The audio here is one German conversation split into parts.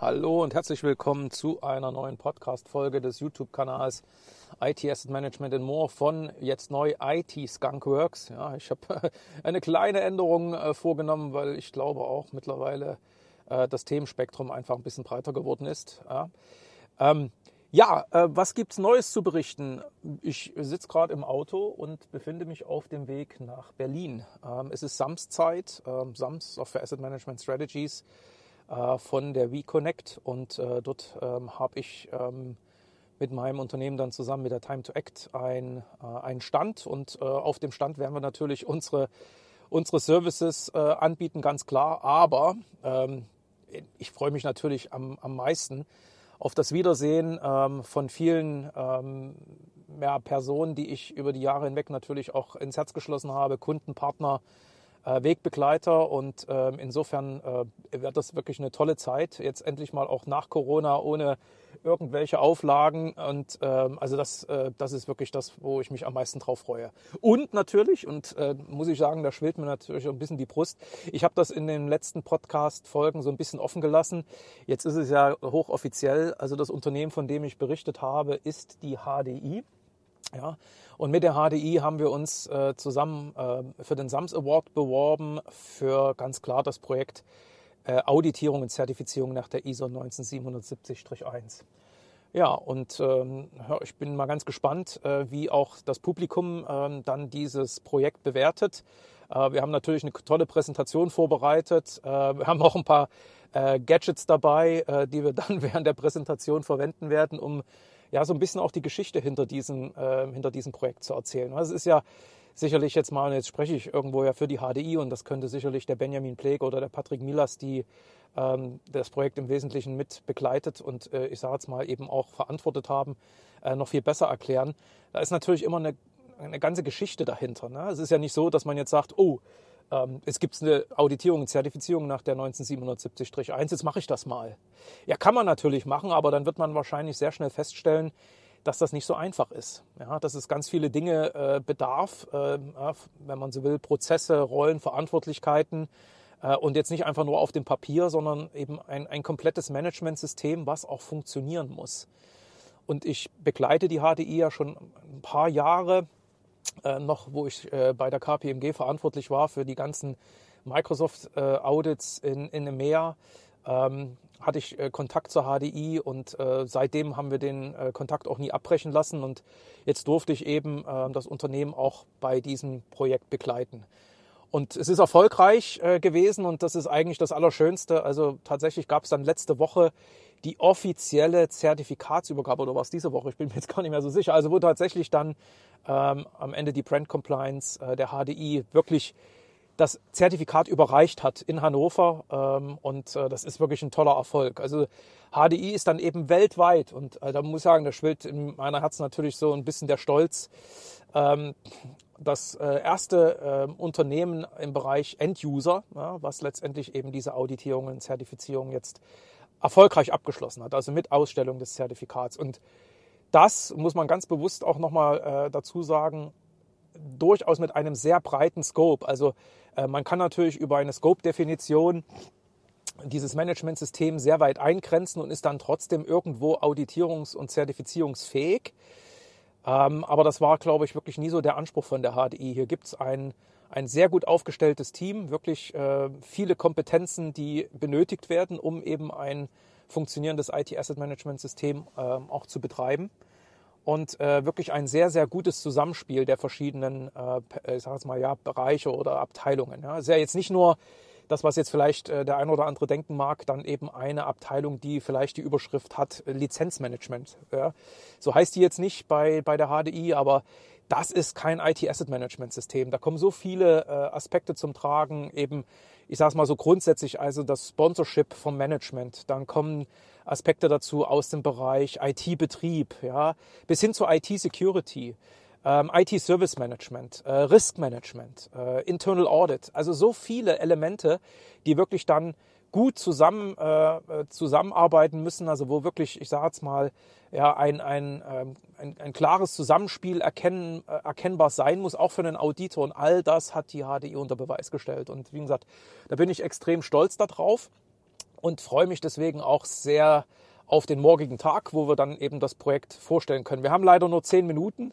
Hallo und herzlich willkommen zu einer neuen Podcast-Folge des YouTube-Kanals IT Asset Management and More von jetzt neu IT Skunkworks. Ja, ich habe eine kleine Änderung äh, vorgenommen, weil ich glaube auch mittlerweile äh, das Themenspektrum einfach ein bisschen breiter geworden ist. Ja, ähm, ja äh, was gibt's Neues zu berichten? Ich sitze gerade im Auto und befinde mich auf dem Weg nach Berlin. Ähm, es ist Samszeit, ähm, Sams Software Asset Management Strategies äh, von der WeConnect und äh, dort ähm, habe ich ähm, mit meinem Unternehmen dann zusammen mit der Time to Act ein, äh, einen Stand und auf dem Stand werden wir natürlich unsere, unsere Services anbieten, ganz klar, aber ähm, ich freue mich natürlich am, am meisten auf das Wiedersehen von vielen ja, Personen, die ich über die Jahre hinweg natürlich auch ins Herz geschlossen habe, Kunden, Partner, äh, Wegbegleiter und ähm, insofern äh, wird das wirklich eine tolle Zeit. Jetzt endlich mal auch nach Corona ohne irgendwelche Auflagen und ähm, also das, äh, das ist wirklich das, wo ich mich am meisten drauf freue. Und natürlich, und äh, muss ich sagen, da schwillt mir natürlich ein bisschen die Brust. Ich habe das in den letzten Podcast-Folgen so ein bisschen offen gelassen. Jetzt ist es ja hochoffiziell. Also das Unternehmen, von dem ich berichtet habe, ist die HDI. Ja, und mit der HDI haben wir uns äh, zusammen äh, für den SAMS Award beworben für ganz klar das Projekt äh, Auditierung und Zertifizierung nach der ISO 19770-1. Ja, und ähm, ich bin mal ganz gespannt, äh, wie auch das Publikum ähm, dann dieses Projekt bewertet. Äh, wir haben natürlich eine tolle Präsentation vorbereitet. Äh, wir haben auch ein paar Gadgets dabei, die wir dann während der Präsentation verwenden werden, um ja so ein bisschen auch die Geschichte hinter diesem, äh, hinter diesem Projekt zu erzählen. Also es ist ja sicherlich jetzt mal, jetzt spreche ich irgendwo ja für die HDI und das könnte sicherlich der Benjamin Pleg oder der Patrick Milas, die ähm, das Projekt im Wesentlichen mit begleitet und äh, ich sage jetzt mal eben auch verantwortet haben, äh, noch viel besser erklären. Da ist natürlich immer eine, eine ganze Geschichte dahinter. Ne? Es ist ja nicht so, dass man jetzt sagt, oh, ähm, es gibt eine Auditierung, und Zertifizierung nach der 19770-1, jetzt mache ich das mal. Ja, kann man natürlich machen, aber dann wird man wahrscheinlich sehr schnell feststellen, dass das nicht so einfach ist. Ja, dass es ganz viele Dinge äh, bedarf, äh, wenn man so will, Prozesse, Rollen, Verantwortlichkeiten äh, und jetzt nicht einfach nur auf dem Papier, sondern eben ein, ein komplettes Managementsystem, was auch funktionieren muss. Und ich begleite die HDI ja schon ein paar Jahre äh, noch, wo ich äh, bei der KPMG verantwortlich war für die ganzen Microsoft-Audits äh, in, in EMEA, ähm, hatte ich äh, Kontakt zur HDI und äh, seitdem haben wir den äh, Kontakt auch nie abbrechen lassen und jetzt durfte ich eben das Unternehmen auch bei diesem Projekt begleiten. Und es ist erfolgreich gewesen und das ist eigentlich das Allerschönste. Also tatsächlich gab es dann letzte Woche die offizielle Zertifikatsübergabe oder war es diese Woche? Ich bin mir jetzt gar nicht mehr so sicher. Also wo tatsächlich dann ähm, am Ende die Brand Compliance äh, der HDI wirklich das Zertifikat überreicht hat in Hannover ähm, und äh, das ist wirklich ein toller Erfolg. Also HDI ist dann eben weltweit und äh, da muss ich sagen, da schwillt in meiner Herz natürlich so ein bisschen der Stolz. Ähm, das äh, erste äh, Unternehmen im Bereich End-User, was letztendlich eben diese Auditierungen, Zertifizierungen jetzt erfolgreich abgeschlossen hat, also mit Ausstellung des Zertifikats. Und das muss man ganz bewusst auch nochmal äh, dazu sagen, durchaus mit einem sehr breiten Scope. Also äh, man kann natürlich über eine Scope-Definition dieses Managementsystem sehr weit eingrenzen und ist dann trotzdem irgendwo auditierungs- und zertifizierungsfähig. Ähm, aber das war, glaube ich, wirklich nie so der Anspruch von der HDI. Hier gibt es ein, ein sehr gut aufgestelltes Team, wirklich äh, viele Kompetenzen, die benötigt werden, um eben ein funktionierendes IT-Asset-Management-System äh, auch zu betreiben. Und äh, wirklich ein sehr, sehr gutes Zusammenspiel der verschiedenen, äh, ich sag jetzt mal, ja, Bereiche oder Abteilungen. Ja. Es ist ja jetzt nicht nur das, was jetzt vielleicht äh, der ein oder andere denken mag, dann eben eine Abteilung, die vielleicht die Überschrift hat, äh, Lizenzmanagement. Ja. So heißt die jetzt nicht bei, bei der HDI, aber das ist kein IT-Asset-Management-System. Da kommen so viele äh, Aspekte zum Tragen, eben ich sage es mal so grundsätzlich, also das Sponsorship vom Management. Dann kommen Aspekte dazu aus dem Bereich IT-Betrieb, ja, bis hin zur IT-Security. Ähm, IT-Service Management, äh, Risk Management, äh, Internal Audit, also so viele Elemente, die wirklich dann gut zusammen, äh, äh, zusammenarbeiten müssen, also wo wirklich, ich sage jetzt mal, ja, ein, ein, ähm, ein, ein klares Zusammenspiel erkennen, äh, erkennbar sein muss, auch für einen Auditor. Und all das hat die HDI unter Beweis gestellt. Und wie gesagt, da bin ich extrem stolz darauf. und freue mich deswegen auch sehr auf den morgigen Tag, wo wir dann eben das Projekt vorstellen können. Wir haben leider nur zehn Minuten.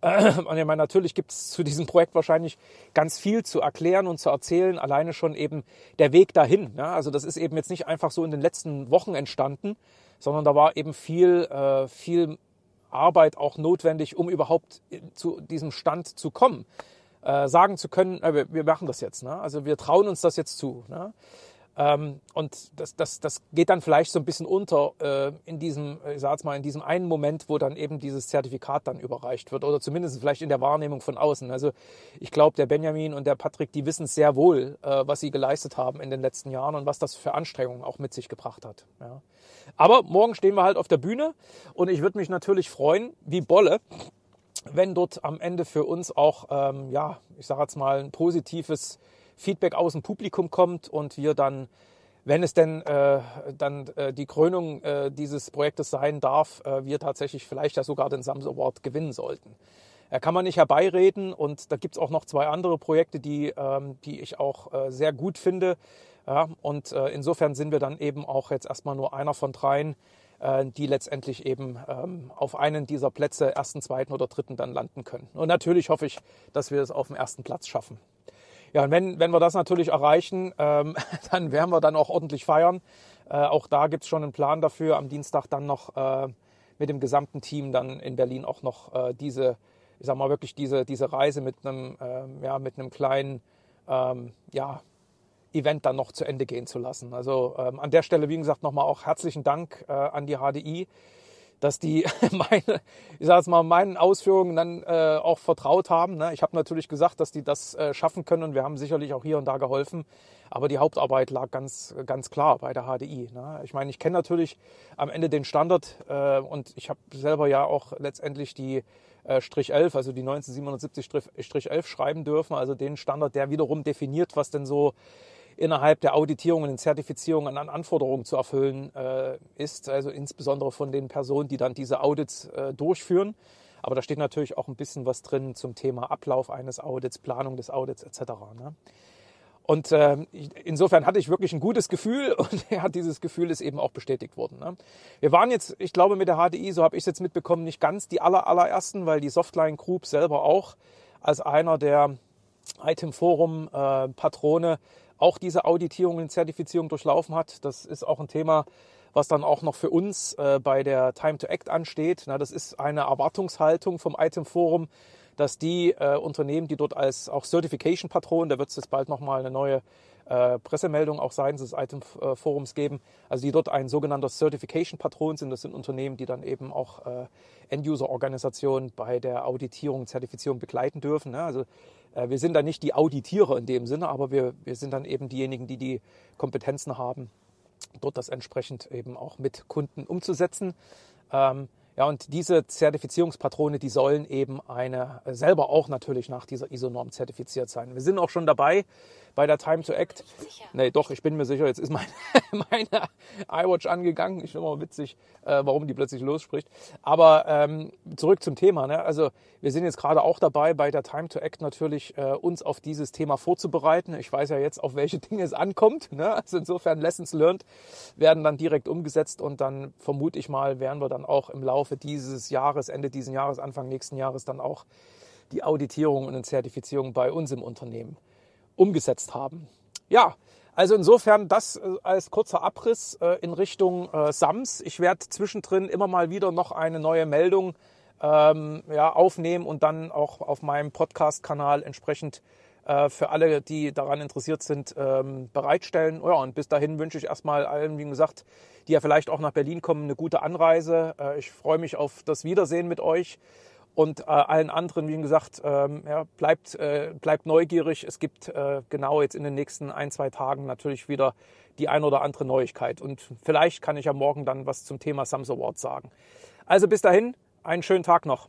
ich meine, natürlich gibt es zu diesem Projekt wahrscheinlich ganz viel zu erklären und zu erzählen. Alleine schon eben der Weg dahin. Ja? Also das ist eben jetzt nicht einfach so in den letzten Wochen entstanden, sondern da war eben viel, äh, viel Arbeit auch notwendig, um überhaupt zu diesem Stand zu kommen. Äh, sagen zu können, äh, wir, wir, machen das jetzt. Ne? Also wir trauen uns das jetzt zu. Ne? Ähm, und das, das, das geht dann vielleicht so ein bisschen unter äh, in diesem, ich sag's mal, in diesem einen Moment, wo dann eben dieses Zertifikat dann überreicht wird oder zumindest vielleicht in der Wahrnehmung von außen. Also ich glaube, der Benjamin und der Patrick, die wissen sehr wohl, äh, was sie geleistet haben in den letzten Jahren und was das für Anstrengungen auch mit sich gebracht hat. Ja. Aber morgen stehen wir halt auf der Bühne und ich würde mich natürlich freuen, wie Bolle, wenn dort am Ende für uns auch, ähm, ja, ich sage jetzt mal, ein positives Feedback aus dem Publikum kommt und wir dann, wenn es denn äh, dann äh, die Krönung äh, dieses Projektes sein darf, äh, wir tatsächlich vielleicht ja sogar den Sams Award gewinnen sollten. Er kann man nicht herbeireden und da gibt es auch noch zwei andere Projekte, die, ähm, die ich auch äh, sehr gut finde. Ja, und äh, insofern sind wir dann eben auch jetzt erstmal nur einer von dreien, die letztendlich eben ähm, auf einen dieser Plätze, ersten, zweiten oder dritten, dann landen können. Und natürlich hoffe ich, dass wir es auf dem ersten Platz schaffen. Ja, und wenn, wenn wir das natürlich erreichen, ähm, dann werden wir dann auch ordentlich feiern. Äh, auch da gibt es schon einen Plan dafür, am Dienstag dann noch äh, mit dem gesamten Team dann in Berlin auch noch äh, diese, ich sag mal wirklich diese, diese Reise mit einem, ähm, ja, mit einem kleinen, ähm, ja, Event dann noch zu Ende gehen zu lassen. Also ähm, an der Stelle, wie gesagt, nochmal auch herzlichen Dank äh, an die HDI dass die meine, ich sage jetzt mal, meinen Ausführungen dann äh, auch vertraut haben. Ne? Ich habe natürlich gesagt, dass die das äh, schaffen können und wir haben sicherlich auch hier und da geholfen. Aber die Hauptarbeit lag ganz, ganz klar bei der HDI. Ne? Ich meine, ich kenne natürlich am Ende den Standard äh, und ich habe selber ja auch letztendlich die äh, Strich 11, also die 1977 Strich 11 schreiben dürfen, also den Standard, der wiederum definiert, was denn so innerhalb der Auditierungen und Zertifizierungen an Anforderungen zu erfüllen äh, ist, also insbesondere von den Personen, die dann diese Audits äh, durchführen. Aber da steht natürlich auch ein bisschen was drin zum Thema Ablauf eines Audits, Planung des Audits etc. Ne? Und äh, insofern hatte ich wirklich ein gutes Gefühl und ja, dieses Gefühl ist eben auch bestätigt worden. Ne? Wir waren jetzt, ich glaube, mit der HDI, so habe ich es jetzt mitbekommen, nicht ganz die aller, allerersten, weil die Softline Group selber auch als einer der Item Forum äh, Patrone auch diese Auditierung und Zertifizierung durchlaufen hat. Das ist auch ein Thema, was dann auch noch für uns äh, bei der Time to Act ansteht. Na, das ist eine Erwartungshaltung vom Item Forum, dass die äh, Unternehmen, die dort als auch Certification Patron, da wird es jetzt bald nochmal eine neue äh, Pressemeldung auch seitens des Item äh, Forums geben, also die dort ein sogenannter Certification Patron sind. Das sind Unternehmen, die dann eben auch äh, End-User-Organisationen bei der Auditierung, Zertifizierung begleiten dürfen. Ne? Also wir sind dann nicht die Auditierer in dem Sinne, aber wir, wir sind dann eben diejenigen, die die Kompetenzen haben, dort das entsprechend eben auch mit Kunden umzusetzen. Ähm, ja, und diese Zertifizierungspatrone, die sollen eben eine selber auch natürlich nach dieser ISO-Norm zertifiziert sein. Wir sind auch schon dabei, bei der Time to Act. Nee, doch, ich bin mir sicher, jetzt ist meine, meine iWatch angegangen. Ich finde immer witzig, äh, warum die plötzlich losspricht. Aber ähm, zurück zum Thema. Ne? Also wir sind jetzt gerade auch dabei, bei der Time to Act natürlich äh, uns auf dieses Thema vorzubereiten. Ich weiß ja jetzt, auf welche Dinge es ankommt. Ne? Also insofern Lessons learned werden dann direkt umgesetzt und dann vermute ich mal, werden wir dann auch im Laufe dieses Jahres, Ende dieses Jahres, Anfang nächsten Jahres dann auch die Auditierung und Zertifizierung bei uns im Unternehmen umgesetzt haben. Ja, also insofern das äh, als kurzer Abriss äh, in Richtung äh, SAMS. Ich werde zwischendrin immer mal wieder noch eine neue Meldung ähm, ja, aufnehmen und dann auch auf meinem Podcast-Kanal entsprechend für alle, die daran interessiert sind, ähm, bereitstellen. Ja, und bis dahin wünsche ich erstmal allen, wie gesagt, die ja vielleicht auch nach Berlin kommen, eine gute Anreise. Äh, ich freue mich auf das Wiedersehen mit euch. Und äh, allen anderen, wie gesagt, ähm, ja, bleibt, äh, bleibt neugierig. Es gibt äh, genau jetzt in den nächsten ein, zwei Tagen natürlich wieder die ein oder andere Neuigkeit. Und vielleicht kann ich ja morgen dann was zum Thema Sams Award sagen. Also bis dahin, einen schönen Tag noch.